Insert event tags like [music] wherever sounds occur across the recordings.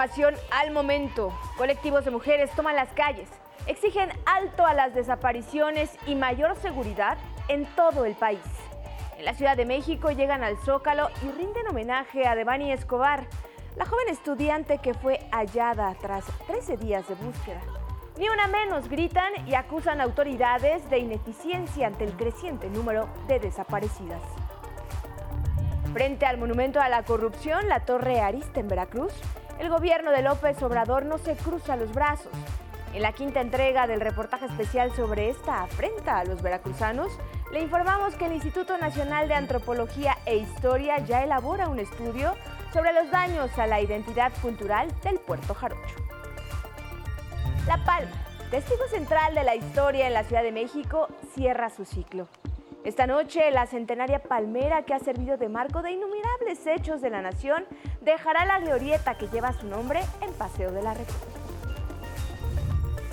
información al momento. Colectivos de mujeres toman las calles, exigen alto a las desapariciones y mayor seguridad en todo el país. En la Ciudad de México llegan al Zócalo y rinden homenaje a Devani Escobar, la joven estudiante que fue hallada tras 13 días de búsqueda. Ni una menos gritan y acusan autoridades de ineficiencia ante el creciente número de desaparecidas. Frente al monumento a la corrupción, la Torre Arista en Veracruz, el gobierno de López Obrador no se cruza los brazos. En la quinta entrega del reportaje especial sobre esta afrenta a los veracruzanos, le informamos que el Instituto Nacional de Antropología e Historia ya elabora un estudio sobre los daños a la identidad cultural del puerto Jarocho. La Palma, testigo central de la historia en la Ciudad de México, cierra su ciclo. Esta noche, la centenaria palmera que ha servido de marco de innumerables hechos de la nación dejará la glorieta que lleva su nombre en Paseo de la República.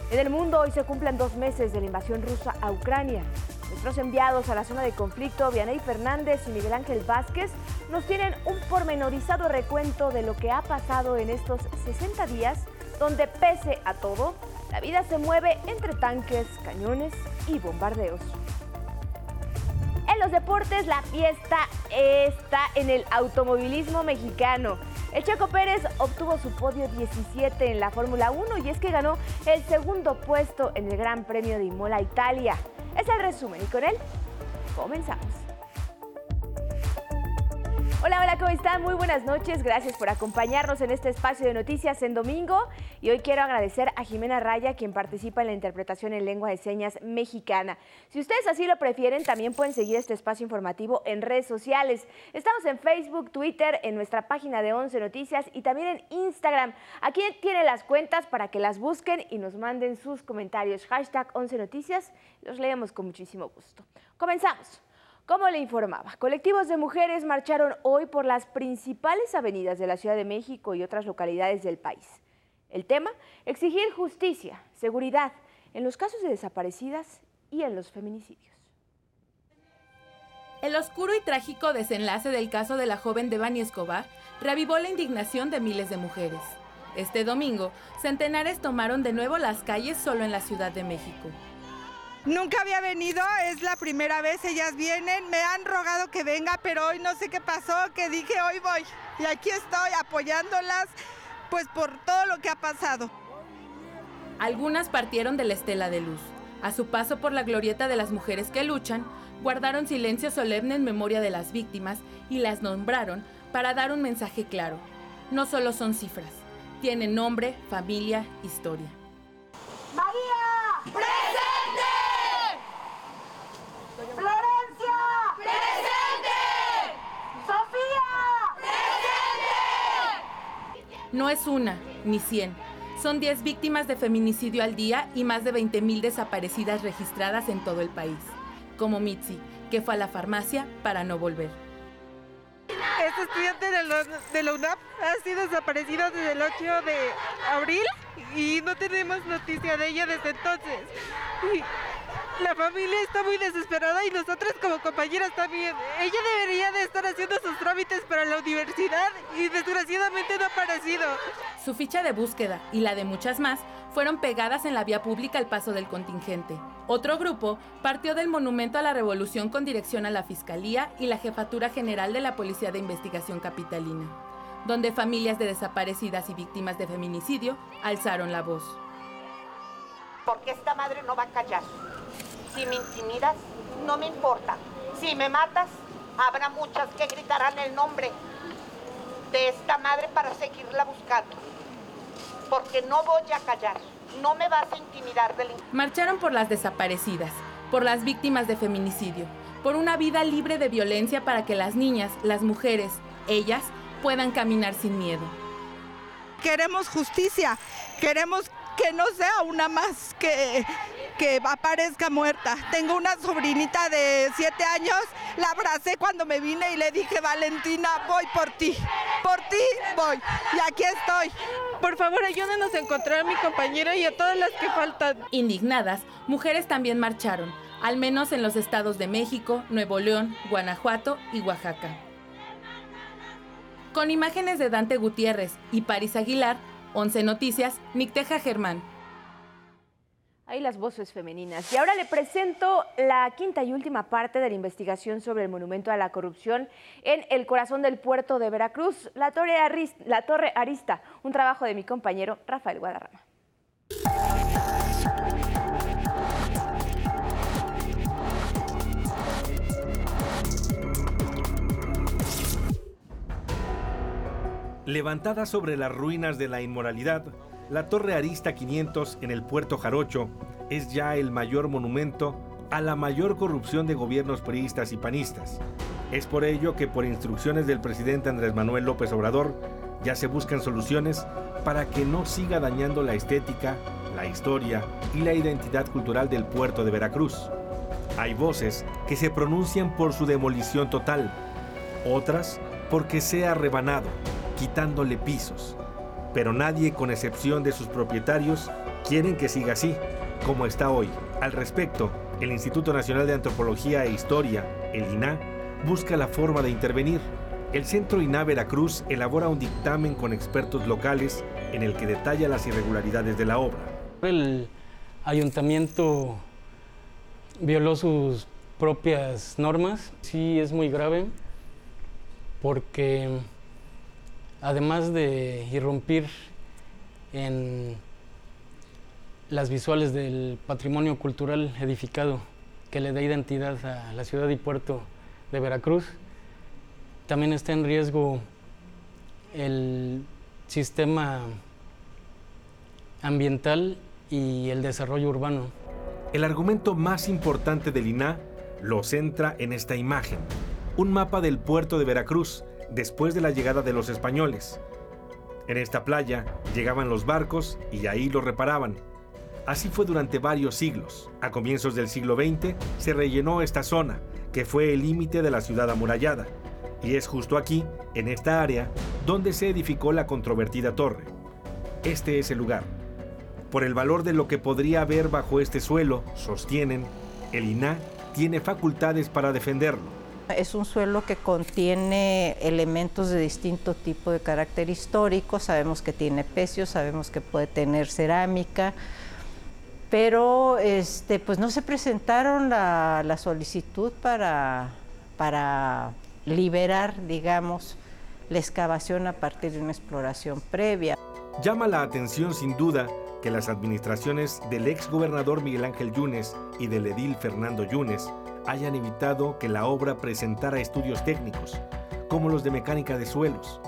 En el mundo hoy se cumplen dos meses de la invasión rusa a Ucrania. Nuestros enviados a la zona de conflicto, Vianey Fernández y Miguel Ángel Vázquez, nos tienen un pormenorizado recuento de lo que ha pasado en estos 60 días, donde pese a todo, la vida se mueve entre tanques, cañones y bombardeos. En los deportes, la fiesta está en el automovilismo mexicano. El Checo Pérez obtuvo su podio 17 en la Fórmula 1 y es que ganó el segundo puesto en el Gran Premio de Imola, Italia. Es el resumen y con él comenzamos. Hola, hola, ¿cómo están? Muy buenas noches. Gracias por acompañarnos en este espacio de noticias en domingo. Y hoy quiero agradecer a Jimena Raya, quien participa en la interpretación en lengua de señas mexicana. Si ustedes así lo prefieren, también pueden seguir este espacio informativo en redes sociales. Estamos en Facebook, Twitter, en nuestra página de 11 Noticias y también en Instagram. Aquí tienen las cuentas para que las busquen y nos manden sus comentarios. Hashtag 11 Noticias. Los leemos con muchísimo gusto. Comenzamos. Como le informaba, colectivos de mujeres marcharon hoy por las principales avenidas de la Ciudad de México y otras localidades del país. El tema, exigir justicia, seguridad en los casos de desaparecidas y en los feminicidios. El oscuro y trágico desenlace del caso de la joven Devani Escobar reavivó la indignación de miles de mujeres. Este domingo, centenares tomaron de nuevo las calles solo en la Ciudad de México. Nunca había venido, es la primera vez, ellas vienen, me han rogado que venga, pero hoy no sé qué pasó, que dije hoy voy. Y aquí estoy apoyándolas, pues por todo lo que ha pasado. Algunas partieron de la estela de luz. A su paso por la glorieta de las mujeres que luchan, guardaron silencio solemne en memoria de las víctimas y las nombraron para dar un mensaje claro. No solo son cifras, tienen nombre, familia, historia. María, presente. No es una, ni cien. Son 10 víctimas de feminicidio al día y más de 20.000 desaparecidas registradas en todo el país. Como Mitzi, que fue a la farmacia para no volver. Este estudiante de la, UNAP ha sido desaparecida desde el 8 de abril y no tenemos noticia de ella desde entonces. Y la familia está muy desesperada y nosotras como compañeras también. Ella debería de estar haciendo sus trámites para la universidad y desgraciadamente no ha aparecido. Su ficha de búsqueda y la de muchas más fueron pegadas en la vía pública al paso del contingente. Otro grupo partió del Monumento a la Revolución con dirección a la Fiscalía y la Jefatura General de la Policía de Investigación Capitalina, donde familias de desaparecidas y víctimas de feminicidio alzaron la voz. Porque esta madre no va a callar. Si me intimidas, no me importa. Si me matas, habrá muchas que gritarán el nombre de esta madre para seguirla buscando. Porque no voy a callar. No me vas a intimidar del... Marcharon por las desaparecidas, por las víctimas de feminicidio, por una vida libre de violencia para que las niñas, las mujeres, ellas, puedan caminar sin miedo. Queremos justicia, queremos que no sea una más que, que aparezca muerta. Tengo una sobrinita de siete años, la abracé cuando me vine y le dije, Valentina, voy por ti, por ti voy. Y aquí estoy. Por favor, ayúdenos a encontrar a mi compañera y a todas las que faltan. Indignadas, mujeres también marcharon, al menos en los estados de México, Nuevo León, Guanajuato y Oaxaca. Con imágenes de Dante Gutiérrez y Paris Aguilar, 11 Noticias, Nicteja Germán. Ahí las voces femeninas. Y ahora le presento la quinta y última parte de la investigación sobre el monumento a la corrupción en el corazón del puerto de Veracruz, la Torre, Arista, la Torre Arista, un trabajo de mi compañero Rafael Guadarrama. Levantada sobre las ruinas de la inmoralidad, la Torre Arista 500 en el puerto Jarocho es ya el mayor monumento a la mayor corrupción de gobiernos priistas y panistas. Es por ello que por instrucciones del presidente Andrés Manuel López Obrador ya se buscan soluciones para que no siga dañando la estética, la historia y la identidad cultural del puerto de Veracruz. Hay voces que se pronuncian por su demolición total, otras porque sea rebanado, quitándole pisos. Pero nadie, con excepción de sus propietarios, quieren que siga así, como está hoy. Al respecto, el Instituto Nacional de Antropología e Historia, el INA, busca la forma de intervenir. El Centro INA Veracruz elabora un dictamen con expertos locales en el que detalla las irregularidades de la obra. El ayuntamiento violó sus propias normas. Sí, es muy grave porque además de irrumpir en las visuales del patrimonio cultural edificado que le da identidad a la ciudad y puerto de Veracruz, también está en riesgo el sistema ambiental y el desarrollo urbano. El argumento más importante del INA lo centra en esta imagen, un mapa del puerto de Veracruz, después de la llegada de los españoles. En esta playa llegaban los barcos y ahí los reparaban. Así fue durante varios siglos. A comienzos del siglo XX se rellenó esta zona, que fue el límite de la ciudad amurallada. Y es justo aquí, en esta área, donde se edificó la controvertida torre. Este es el lugar. Por el valor de lo que podría haber bajo este suelo, sostienen, el INA tiene facultades para defenderlo. Es un suelo que contiene elementos de distinto tipo de carácter histórico, sabemos que tiene pecios, sabemos que puede tener cerámica, pero este, pues no se presentaron la, la solicitud para, para liberar, digamos, la excavación a partir de una exploración previa. Llama la atención sin duda que las administraciones del ex gobernador Miguel Ángel Yunes y del edil Fernando Yunes hayan evitado que la obra presentara estudios técnicos, como los de mecánica de suelos.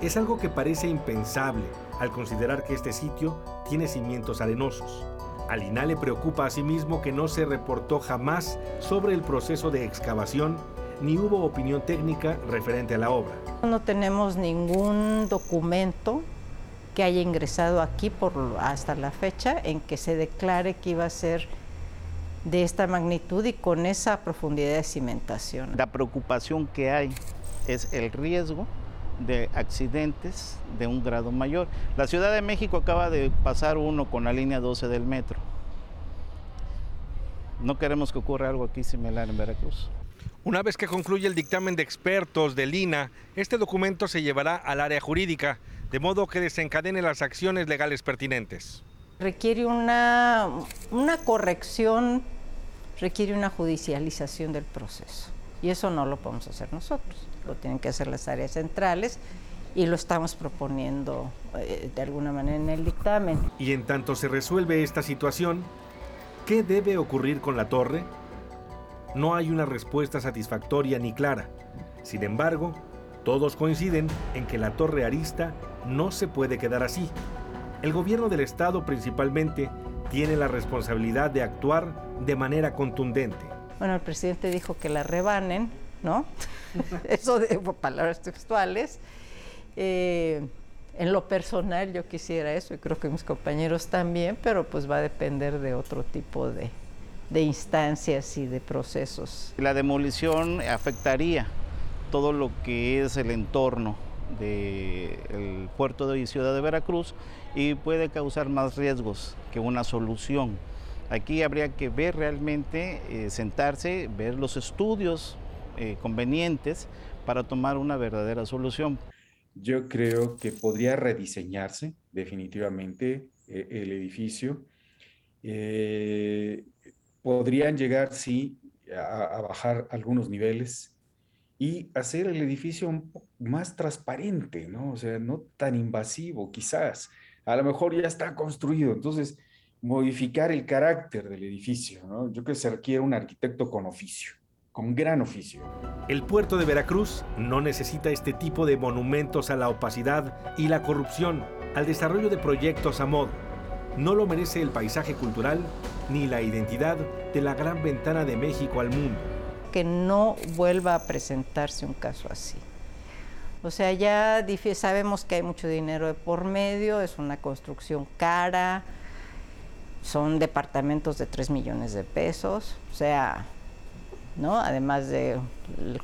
Es algo que parece impensable al considerar que este sitio tiene cimientos arenosos. Al INA le preocupa asimismo que no se reportó jamás sobre el proceso de excavación ni hubo opinión técnica referente a la obra. No tenemos ningún documento que haya ingresado aquí por hasta la fecha en que se declare que iba a ser de esta magnitud y con esa profundidad de cimentación. La preocupación que hay es el riesgo de accidentes de un grado mayor. La Ciudad de México acaba de pasar uno con la línea 12 del metro. No queremos que ocurra algo aquí similar en Veracruz. Una vez que concluye el dictamen de expertos del INA, este documento se llevará al área jurídica, de modo que desencadene las acciones legales pertinentes. Requiere una, una corrección requiere una judicialización del proceso. Y eso no lo podemos hacer nosotros, lo tienen que hacer las áreas centrales y lo estamos proponiendo eh, de alguna manera en el dictamen. Y en tanto se resuelve esta situación, ¿qué debe ocurrir con la torre? No hay una respuesta satisfactoria ni clara. Sin embargo, todos coinciden en que la torre arista no se puede quedar así. El gobierno del estado principalmente tiene la responsabilidad de actuar de manera contundente. Bueno, el presidente dijo que la rebanen, ¿no? [laughs] Eso de palabras textuales. Eh, en lo personal yo quisiera eso y creo que mis compañeros también, pero pues va a depender de otro tipo de, de instancias y de procesos. La demolición afectaría todo lo que es el entorno del puerto de Ciudad de Veracruz y puede causar más riesgos que una solución. Aquí habría que ver realmente, eh, sentarse, ver los estudios eh, convenientes para tomar una verdadera solución. yo creo que podría rediseñarse definitivamente eh, el edificio. Podrían llegar, sí, a, bajar algunos niveles y hacer el edificio más transparente, ¿no? O sea, no tan invasivo, quizás. A lo mejor ya está construido, entonces modificar el carácter del edificio, ¿no? Yo creo que se requiere un arquitecto con oficio, con gran oficio. El puerto de Veracruz no necesita este tipo de monumentos a la opacidad y la corrupción, al desarrollo de proyectos a modo. No lo merece el paisaje cultural ni la identidad de la gran ventana de México al mundo. Que no vuelva a presentarse un caso así. O sea, ya sabemos que hay mucho dinero de por medio, es una construcción cara, son departamentos de 3 millones de pesos, o sea, ¿no? Además del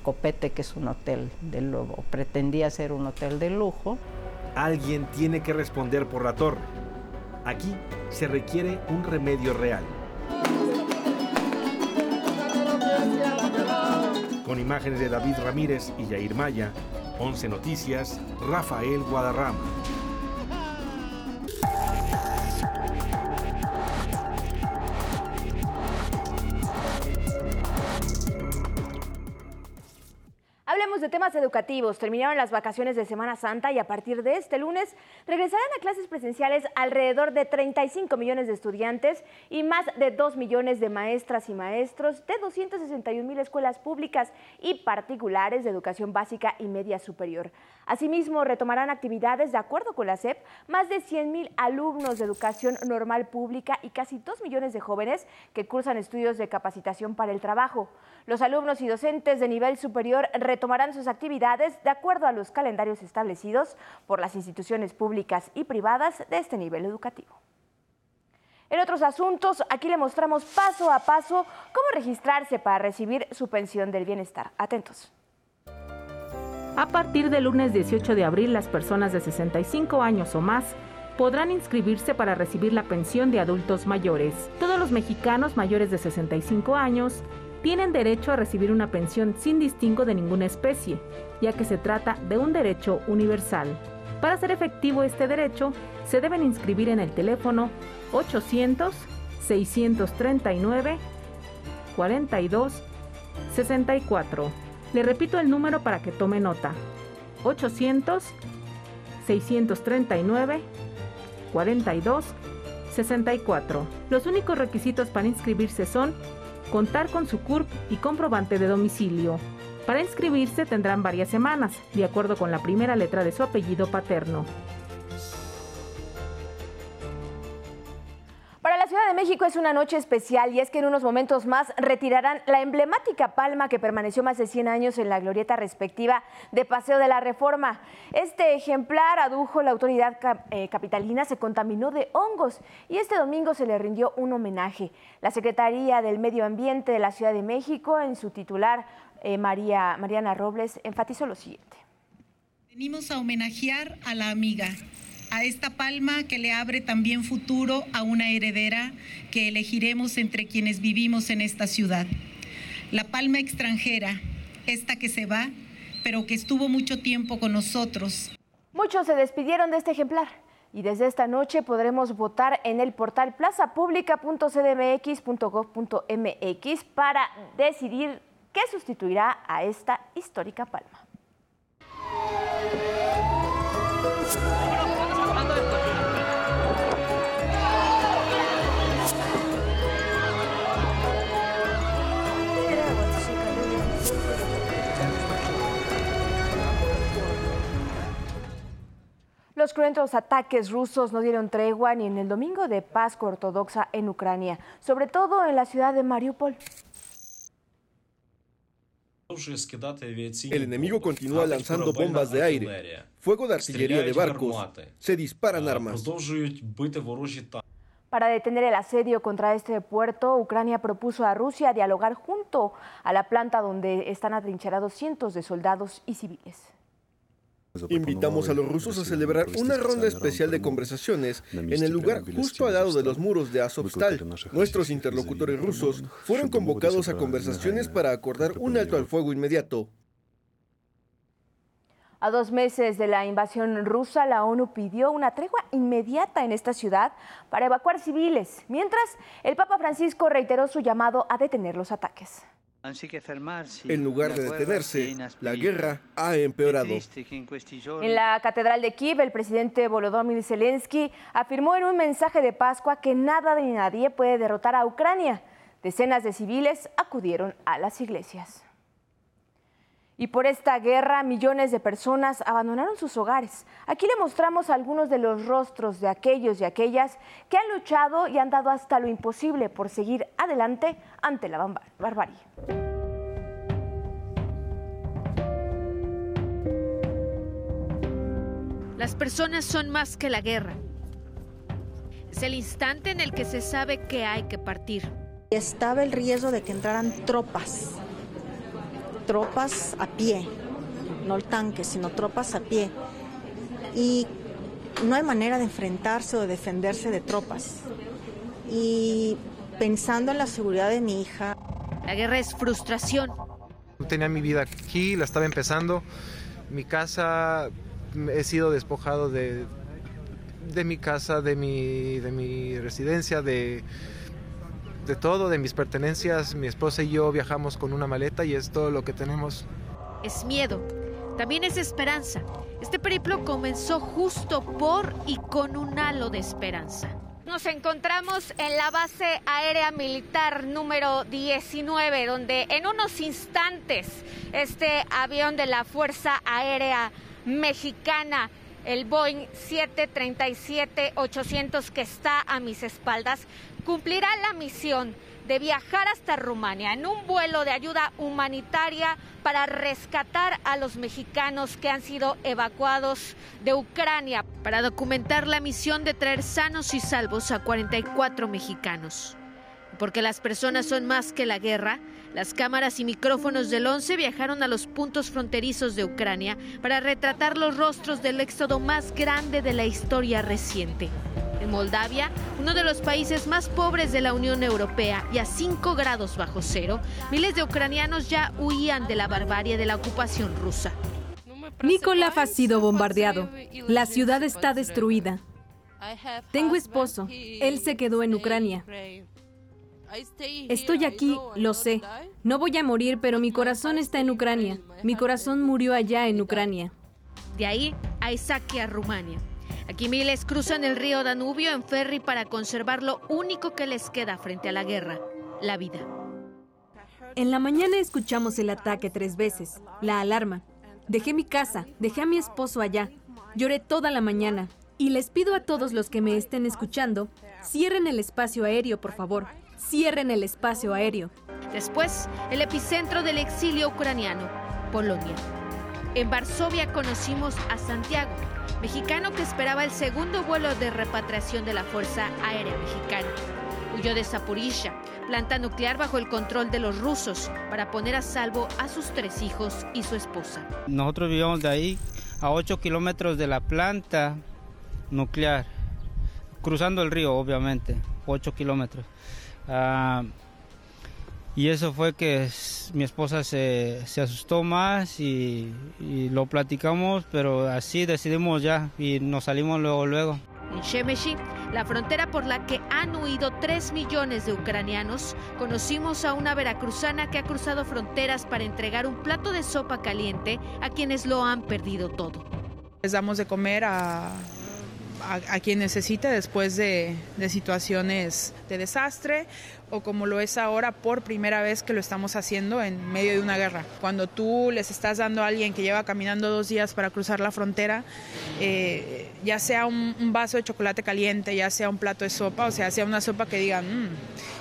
copete que es un hotel de lujo, pretendía ser un hotel de lujo. Alguien tiene que responder por la torre. Aquí se requiere un remedio real. Con imágenes de David Ramírez y Yair Maya, 11 Noticias, Rafael Guadarrama. Temas educativos. Terminaron las vacaciones de Semana Santa y a partir de este lunes regresarán a clases presenciales alrededor de 35 millones de estudiantes y más de 2 millones de maestras y maestros de 261 mil escuelas públicas y particulares de educación básica y media superior. Asimismo, retomarán actividades de acuerdo con la SEP más de 100 mil alumnos de educación normal pública y casi 2 millones de jóvenes que cursan estudios de capacitación para el trabajo. Los alumnos y docentes de nivel superior retomarán sus actividades de acuerdo a los calendarios establecidos por las instituciones públicas y privadas de este nivel educativo. En otros asuntos, aquí le mostramos paso a paso cómo registrarse para recibir su pensión del bienestar. Atentos. A partir del lunes 18 de abril, las personas de 65 años o más podrán inscribirse para recibir la pensión de adultos mayores. Todos los mexicanos mayores de 65 años tienen derecho a recibir una pensión sin distingo de ninguna especie, ya que se trata de un derecho universal. Para hacer efectivo este derecho, se deben inscribir en el teléfono 800-639 42 64. Le repito el número para que tome nota. 800 639 42 64. Los únicos requisitos para inscribirse son contar con su CURP y comprobante de domicilio. Para inscribirse tendrán varias semanas, de acuerdo con la primera letra de su apellido paterno. México es una noche especial y es que en unos momentos más retirarán la emblemática palma que permaneció más de 100 años en la glorieta respectiva de Paseo de la Reforma. Este ejemplar adujo la autoridad eh, capitalina, se contaminó de hongos y este domingo se le rindió un homenaje. La Secretaría del Medio Ambiente de la Ciudad de México, en su titular eh, María, Mariana Robles, enfatizó lo siguiente. Venimos a homenajear a la amiga a esta palma que le abre también futuro a una heredera que elegiremos entre quienes vivimos en esta ciudad. La palma extranjera, esta que se va, pero que estuvo mucho tiempo con nosotros. Muchos se despidieron de este ejemplar y desde esta noche podremos votar en el portal plazapublica.cdmx.gov.mx para decidir qué sustituirá a esta histórica palma. Los cruentos ataques rusos no dieron tregua ni en el domingo de Pascua Ortodoxa en Ucrania, sobre todo en la ciudad de Mariupol. El enemigo continúa lanzando bombas de aire, fuego de artillería de barcos, se disparan armas. Para detener el asedio contra este puerto, Ucrania propuso a Rusia dialogar junto a la planta donde están atrincherados cientos de soldados y civiles. Invitamos a los rusos a celebrar una ronda especial de conversaciones en el lugar justo al lado de los muros de Azovstal. Nuestros interlocutores rusos fueron convocados a conversaciones para acordar un alto al fuego inmediato. A dos meses de la invasión rusa, la ONU pidió una tregua inmediata en esta ciudad para evacuar civiles, mientras el Papa Francisco reiteró su llamado a detener los ataques. En lugar de detenerse, la guerra ha empeorado. En la Catedral de Kiev, el presidente Volodymyr Zelensky afirmó en un mensaje de Pascua que nada ni nadie puede derrotar a Ucrania. Decenas de civiles acudieron a las iglesias. Y por esta guerra, millones de personas abandonaron sus hogares. Aquí le mostramos algunos de los rostros de aquellos y aquellas que han luchado y han dado hasta lo imposible por seguir adelante ante la barbarie. Las personas son más que la guerra. Es el instante en el que se sabe que hay que partir. Estaba el riesgo de que entraran tropas tropas a pie, no el tanque, sino tropas a pie. Y no hay manera de enfrentarse o de defenderse de tropas. Y pensando en la seguridad de mi hija. La guerra es frustración. Tenía mi vida aquí, la estaba empezando. Mi casa, he sido despojado de, de mi casa, de mi, de mi residencia, de, de todo, de mis pertenencias. Mi esposa y yo viajamos con una maleta y es todo lo que tenemos. Es miedo, también es esperanza. Este periplo comenzó justo por y con un halo de esperanza. Nos encontramos en la base aérea militar número 19, donde en unos instantes este avión de la Fuerza Aérea Mexicana el Boeing 737-800 que está a mis espaldas cumplirá la misión de viajar hasta Rumania en un vuelo de ayuda humanitaria para rescatar a los mexicanos que han sido evacuados de Ucrania, para documentar la misión de traer sanos y salvos a 44 mexicanos. Porque las personas son más que la guerra, las cámaras y micrófonos del 11 viajaron a los puntos fronterizos de Ucrania para retratar los rostros del éxodo más grande de la historia reciente. En Moldavia, uno de los países más pobres de la Unión Europea y a 5 grados bajo cero, miles de ucranianos ya huían de la barbarie de la ocupación rusa. Nikolaf ha sido bombardeado. La ciudad está destruida. Tengo esposo. Él se quedó en Ucrania. Estoy aquí, lo sé. No voy a morir, pero mi corazón está en Ucrania. Mi corazón murió allá en Ucrania. De ahí a Isaquia, Rumania. Aquí miles cruzan el río Danubio en ferry para conservar lo único que les queda frente a la guerra, la vida. En la mañana escuchamos el ataque tres veces, la alarma. Dejé mi casa, dejé a mi esposo allá. Lloré toda la mañana. Y les pido a todos los que me estén escuchando, cierren el espacio aéreo, por favor. Cierren el espacio aéreo. Después, el epicentro del exilio ucraniano, Polonia. En Varsovia conocimos a Santiago, mexicano que esperaba el segundo vuelo de repatriación de la Fuerza Aérea Mexicana. Huyó de Zaporizhia, planta nuclear bajo el control de los rusos, para poner a salvo a sus tres hijos y su esposa. Nosotros vivíamos de ahí a 8 kilómetros de la planta nuclear, cruzando el río, obviamente, 8 kilómetros. Ah, y eso fue que mi esposa se, asustó más y, lo platicamos, pero así decidimos ya y nos salimos luego, luego. En Shemeshi, la frontera por la que han huido 3 millones de ucranianos, conocimos a una veracruzana que ha cruzado fronteras para entregar un plato de sopa caliente a quienes lo han perdido todo. Les damos de comer a a, quien necesite después de, de, situaciones de desastre o como lo es ahora por primera vez que lo estamos haciendo en medio de una guerra. Cuando tú les estás dando a alguien que lleva caminando dos días para cruzar la frontera, eh, ya sea un, vaso de chocolate caliente, ya sea un plato de sopa, o sea, sea una sopa que digan, mm".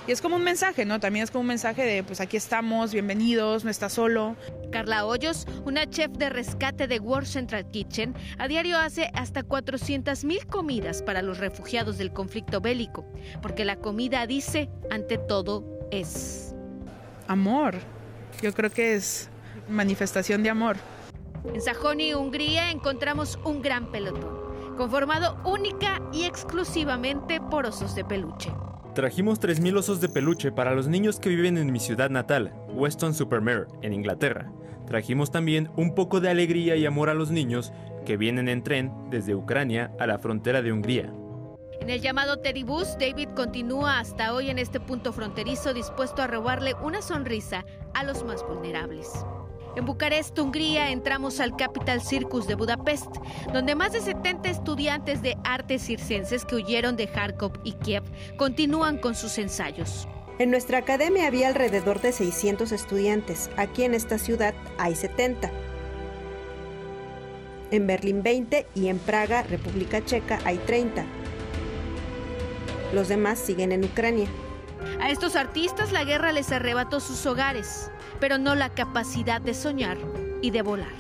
y es como un mensaje, ¿no? También es como un mensaje de, pues aquí estamos, bienvenidos, no estás solo. Carla Hoyos, una chef de rescate de World Central Kitchen, a diario hace hasta 400 mil comidas para los refugiados del conflicto bélico, porque la comida dice, ante todo es amor. Yo creo que es manifestación de amor. En Sajonia, Hungría, encontramos un gran pelotón, conformado única y exclusivamente por osos de peluche. Trajimos 3.000 osos de peluche para los niños que viven en mi ciudad natal, Weston Supermare, en Inglaterra. trajimos también un poco de alegría y amor a los niños que vienen en tren desde Ucrania a la frontera de Hungría. En el llamado Teribus, David continúa hasta hoy en este punto fronterizo dispuesto a robarle una sonrisa a los más vulnerables. En Bucarest, Hungría, entramos al Capital Circus de Budapest, donde más de 70 estudiantes de artes circenses que huyeron de Kharkov y Kiev continúan con sus ensayos. En nuestra academia había alrededor de 600 estudiantes. Aquí en esta ciudad hay 70. En Berlín 20 y en Praga, República Checa, hay 30. Los demás siguen en Ucrania. A estos artistas la guerra les arrebató sus hogares, pero no la capacidad de soñar y de volar.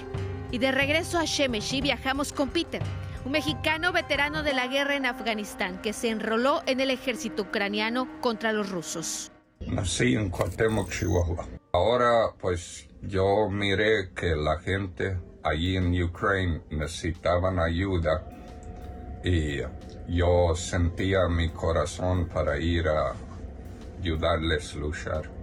Y de regreso a Shemeshi viajamos con Peter, un mexicano veterano de la guerra en Afganistán que se enroló en el ejército ucraniano contra los rusos. Nací en Cuauhtémoc, Chihuahua. Ahora pues yo miré que la gente allí en Ucrania necesitaban ayuda y yo sentía mi corazón para ir a ayudarles a luchar.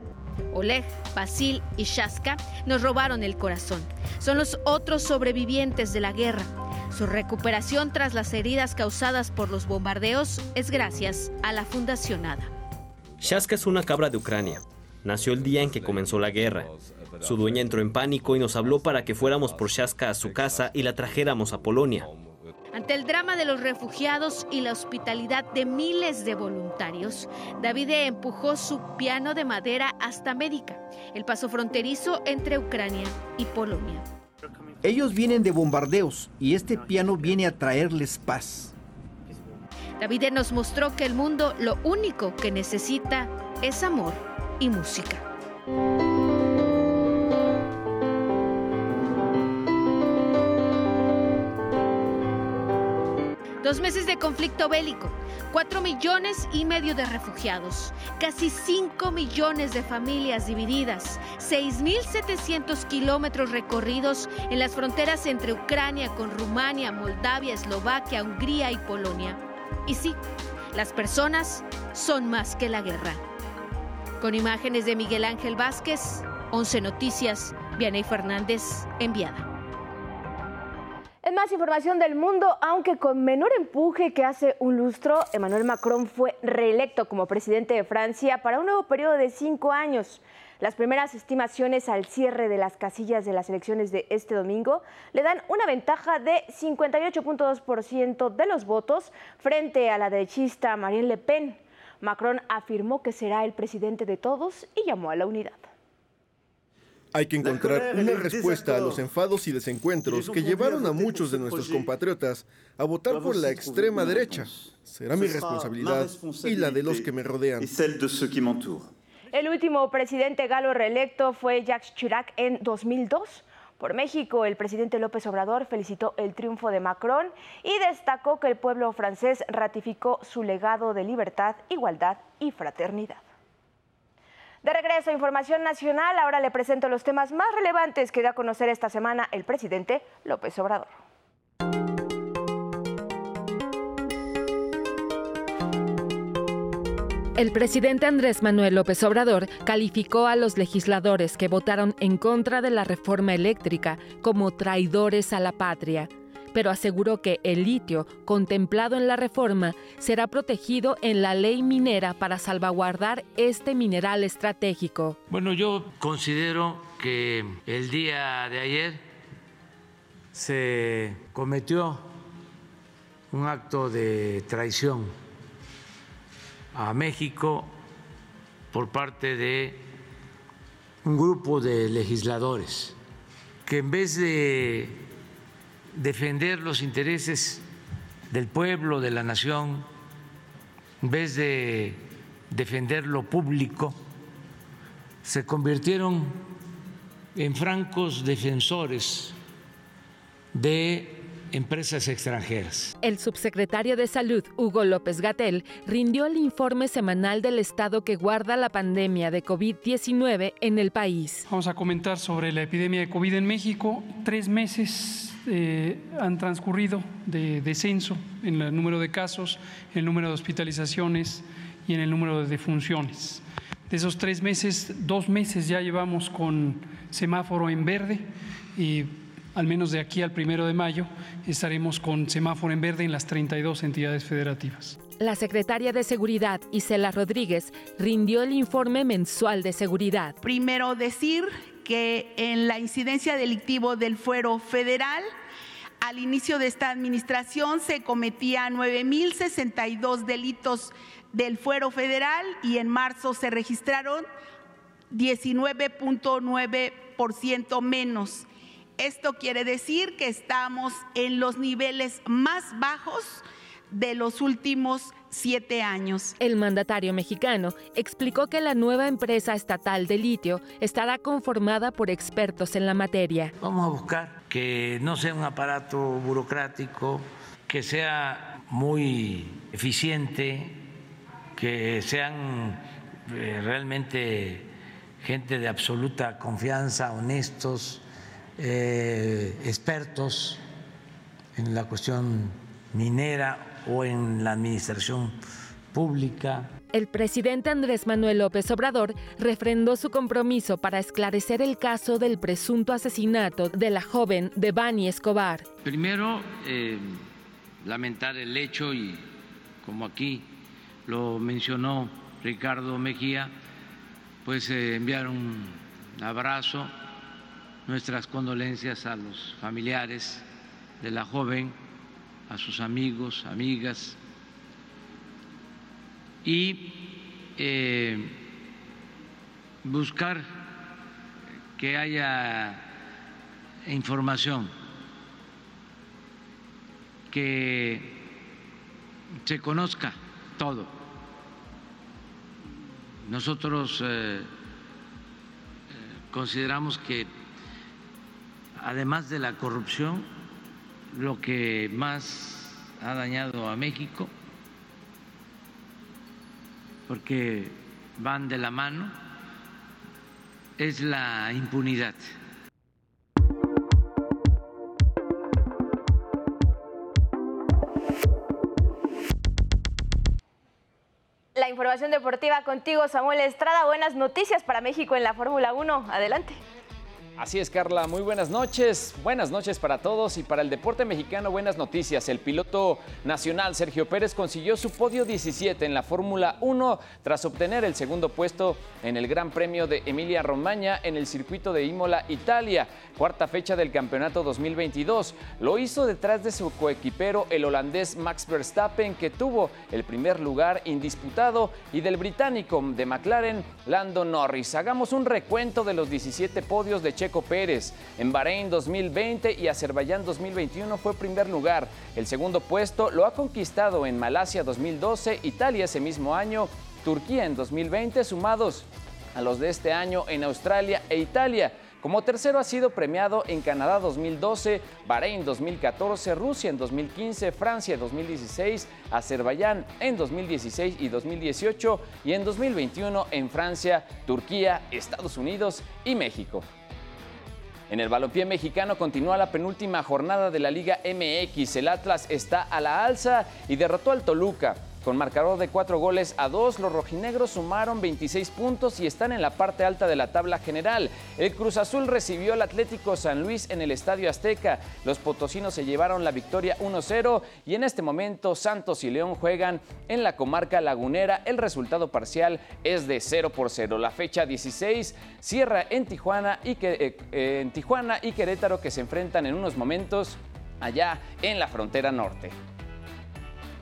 Oleg, Basil y Shaska nos robaron el corazón. Son los otros sobrevivientes de la guerra. Su recuperación tras las heridas causadas por los bombardeos es gracias a la Fundación ADA. Shaska es una cabra de Ucrania. Nació el día en que comenzó la guerra. Su dueña entró en pánico y nos habló para que fuéramos por Shaska a su casa y la trajéramos a Polonia. Ante el drama de los refugiados y la hospitalidad de miles de voluntarios, David empujó su piano de madera hasta Médica, el paso fronterizo entre Ucrania y Polonia. Ellos vienen de bombardeos y este piano viene a traerles paz. David nos mostró que el mundo lo único que necesita es amor y música. Dos meses de conflicto bélico, cuatro millones y medio de refugiados, casi cinco millones de familias divididas, 6.700 kilómetros recorridos en las fronteras entre Ucrania con Rumania, Moldavia, Eslovaquia, Hungría y Polonia. Y sí, las personas son más que la guerra. Con imágenes de Miguel Ángel Vázquez, 11 Noticias, Vianey Fernández, enviada. En más información del mundo, aunque con menor empuje que hace un lustro, Emmanuel Macron fue reelecto como presidente de Francia para un nuevo periodo de cinco años. Las primeras estimaciones al cierre de las casillas de las elecciones de este domingo le dan una ventaja de 58.2% de los votos frente a la derechista Marine Le Pen. Macron afirmó que será el presidente de todos y llamó a la unidad. Hay que encontrar una respuesta a los enfados y desencuentros que llevaron a muchos de nuestros compatriotas a votar por la extrema derecha. Será mi responsabilidad y la de los que me rodean. El último presidente galo reelecto fue Jacques Chirac en 2002. Por México, el presidente López Obrador felicitó el triunfo de Macron y destacó que el pueblo francés ratificó su legado de libertad, igualdad y fraternidad. De regreso a Información Nacional, ahora le presento los temas más relevantes que da a conocer esta semana el presidente López Obrador. El presidente Andrés Manuel López Obrador calificó a los legisladores que votaron en contra de la reforma eléctrica como traidores a la patria, pero aseguró que el litio contemplado en la reforma será protegido en la ley minera para salvaguardar este mineral estratégico. Bueno, yo considero que el día de ayer se cometió un acto de traición a México por parte de un grupo de legisladores que en vez de defender los intereses del pueblo, de la nación, en vez de defender lo público, se convirtieron en francos defensores de empresas extranjeras. El subsecretario de Salud, Hugo López Gatel, rindió el informe semanal del estado que guarda la pandemia de COVID-19 en el país. Vamos a comentar sobre la epidemia de COVID en México. Tres meses eh, han transcurrido de descenso en el número de casos, en el número de hospitalizaciones y en el número de defunciones. De esos tres meses, dos meses ya llevamos con semáforo en verde y al menos de aquí al primero de mayo estaremos con semáforo en verde en las 32 entidades federativas. La secretaria de Seguridad, Isela Rodríguez, rindió el informe mensual de seguridad. Primero decir que en la incidencia delictivo del fuero federal, al inicio de esta administración se cometían 9.062 delitos del fuero federal y en marzo se registraron 19.9% menos. Esto quiere decir que estamos en los niveles más bajos de los últimos siete años. El mandatario mexicano explicó que la nueva empresa estatal de litio estará conformada por expertos en la materia. Vamos a buscar que no sea un aparato burocrático, que sea muy eficiente, que sean eh, realmente gente de absoluta confianza, honestos, eh, expertos en la cuestión minera o en la administración pública. El presidente Andrés Manuel López Obrador refrendó su compromiso para esclarecer el caso del presunto asesinato de la joven Devani Escobar. Primero, eh, lamentar el hecho y como aquí lo mencionó Ricardo Mejía, pues eh, enviar un abrazo nuestras condolencias a los familiares de la joven, a sus amigos, amigas y eh, buscar que haya información, que se conozca todo. Nosotros eh, eh, consideramos que además de la corrupción, lo que más ha dañado a México, porque van de la mano, es la impunidad. La información deportiva contigo, Samuel Estrada. Buenas noticias para México en la Fórmula 1. Adelante. Así es, Carla. Muy buenas noches. Buenas noches para todos y para el deporte mexicano. Buenas noticias. El piloto nacional Sergio Pérez consiguió su podio 17 en la Fórmula 1 tras obtener el segundo puesto en el Gran Premio de Emilia Romagna en el circuito de Imola, Italia, cuarta fecha del campeonato 2022. Lo hizo detrás de su coequipero, el holandés Max Verstappen, que tuvo el primer lugar indisputado, y del británico de McLaren, Lando Norris. Hagamos un recuento de los 17 podios de Checo Pérez. En Bahrein 2020 y Azerbaiyán 2021 fue primer lugar. El segundo puesto lo ha conquistado en Malasia 2012, Italia ese mismo año, Turquía en 2020, sumados a los de este año en Australia e Italia. Como tercero ha sido premiado en Canadá 2012, Bahrein 2014, Rusia en 2015, Francia 2016, Azerbaiyán en 2016 y 2018 y en 2021 en Francia, Turquía, Estados Unidos y México. En el balompié mexicano continúa la penúltima jornada de la Liga MX. El Atlas está a la alza y derrotó al Toluca. Con marcador de cuatro goles a dos, los rojinegros sumaron 26 puntos y están en la parte alta de la tabla general. El Cruz Azul recibió al Atlético San Luis en el Estadio Azteca. Los potosinos se llevaron la victoria 1-0 y en este momento Santos y León juegan en la comarca lagunera. El resultado parcial es de 0 por 0. La fecha 16 cierra en Tijuana y, que, eh, en Tijuana y Querétaro que se enfrentan en unos momentos allá en la frontera norte.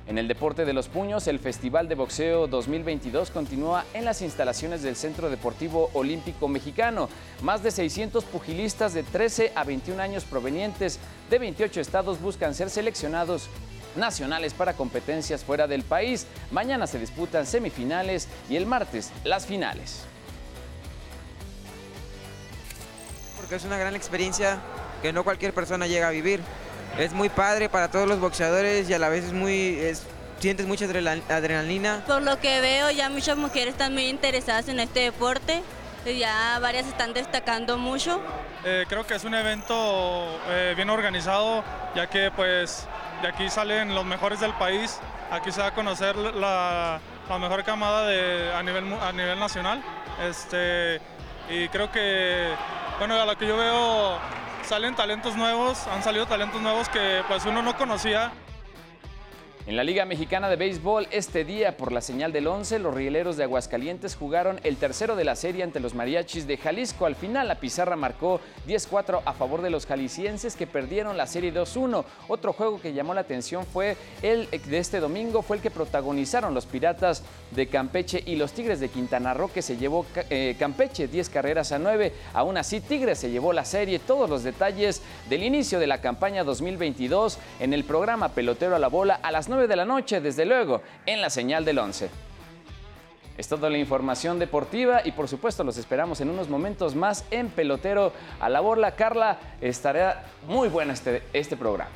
En el deporte de los puños, el Festival de Boxeo 2022 continúa en las instalaciones del Centro Deportivo Olímpico Mexicano. Más de 600 pugilistas de 13 a 21 años provenientes de 28 estados buscan ser seleccionados nacionales para competencias fuera del país. Mañana se disputan semifinales y el martes las finales. Porque es una gran experiencia que no cualquier persona llega a vivir es muy padre para todos los boxeadores y a la vez es muy sientes mucha adrenalina. Por lo que veo ya muchas mujeres están muy interesadas en este deporte, ya varias están destacando mucho. Eh, creo que es un evento eh, bien organizado, ya que pues de aquí salen los mejores del país, aquí se va a conocer la, la mejor camada de, a, nivel, a nivel nacional. Este, y creo que, bueno, a lo que yo veo, salen talentos nuevos, han salido talentos nuevos que pues uno no conocía. En la Liga Mexicana de Béisbol, este día, por la señal del 11, los rieleros de Aguascalientes jugaron el tercero de la serie ante los mariachis de Jalisco. Al final, la pizarra marcó 10-4 a favor de los jaliscienses que perdieron la serie 2-1. Otro juego que llamó la atención fue el de este domingo, fue el que protagonizaron los Piratas de Campeche y los Tigres de Quintana Roo, que se llevó eh, Campeche 10 carreras a 9. Aún así, Tigres se llevó la serie. Todos los detalles del inicio de la campaña 2022 en el programa Pelotero a la Bola a las 9 de la noche, desde luego, en la señal del 11. Es toda la información deportiva y por supuesto los esperamos en unos momentos más en Pelotero a la Bola. Carla, estará muy bueno este, este programa.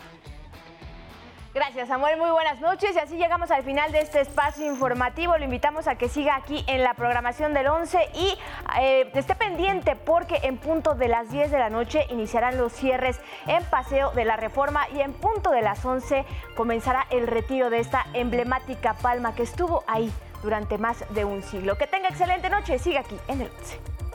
Gracias, Samuel. Muy buenas noches. Y así llegamos al final de este espacio informativo. Lo invitamos a que siga aquí en la programación del 11 y eh, esté pendiente porque en punto de las 10 de la noche iniciarán los cierres en Paseo de la Reforma y en punto de las 11 comenzará el retiro de esta emblemática palma que estuvo ahí durante más de un siglo. Que tenga excelente noche. Siga aquí en el 11.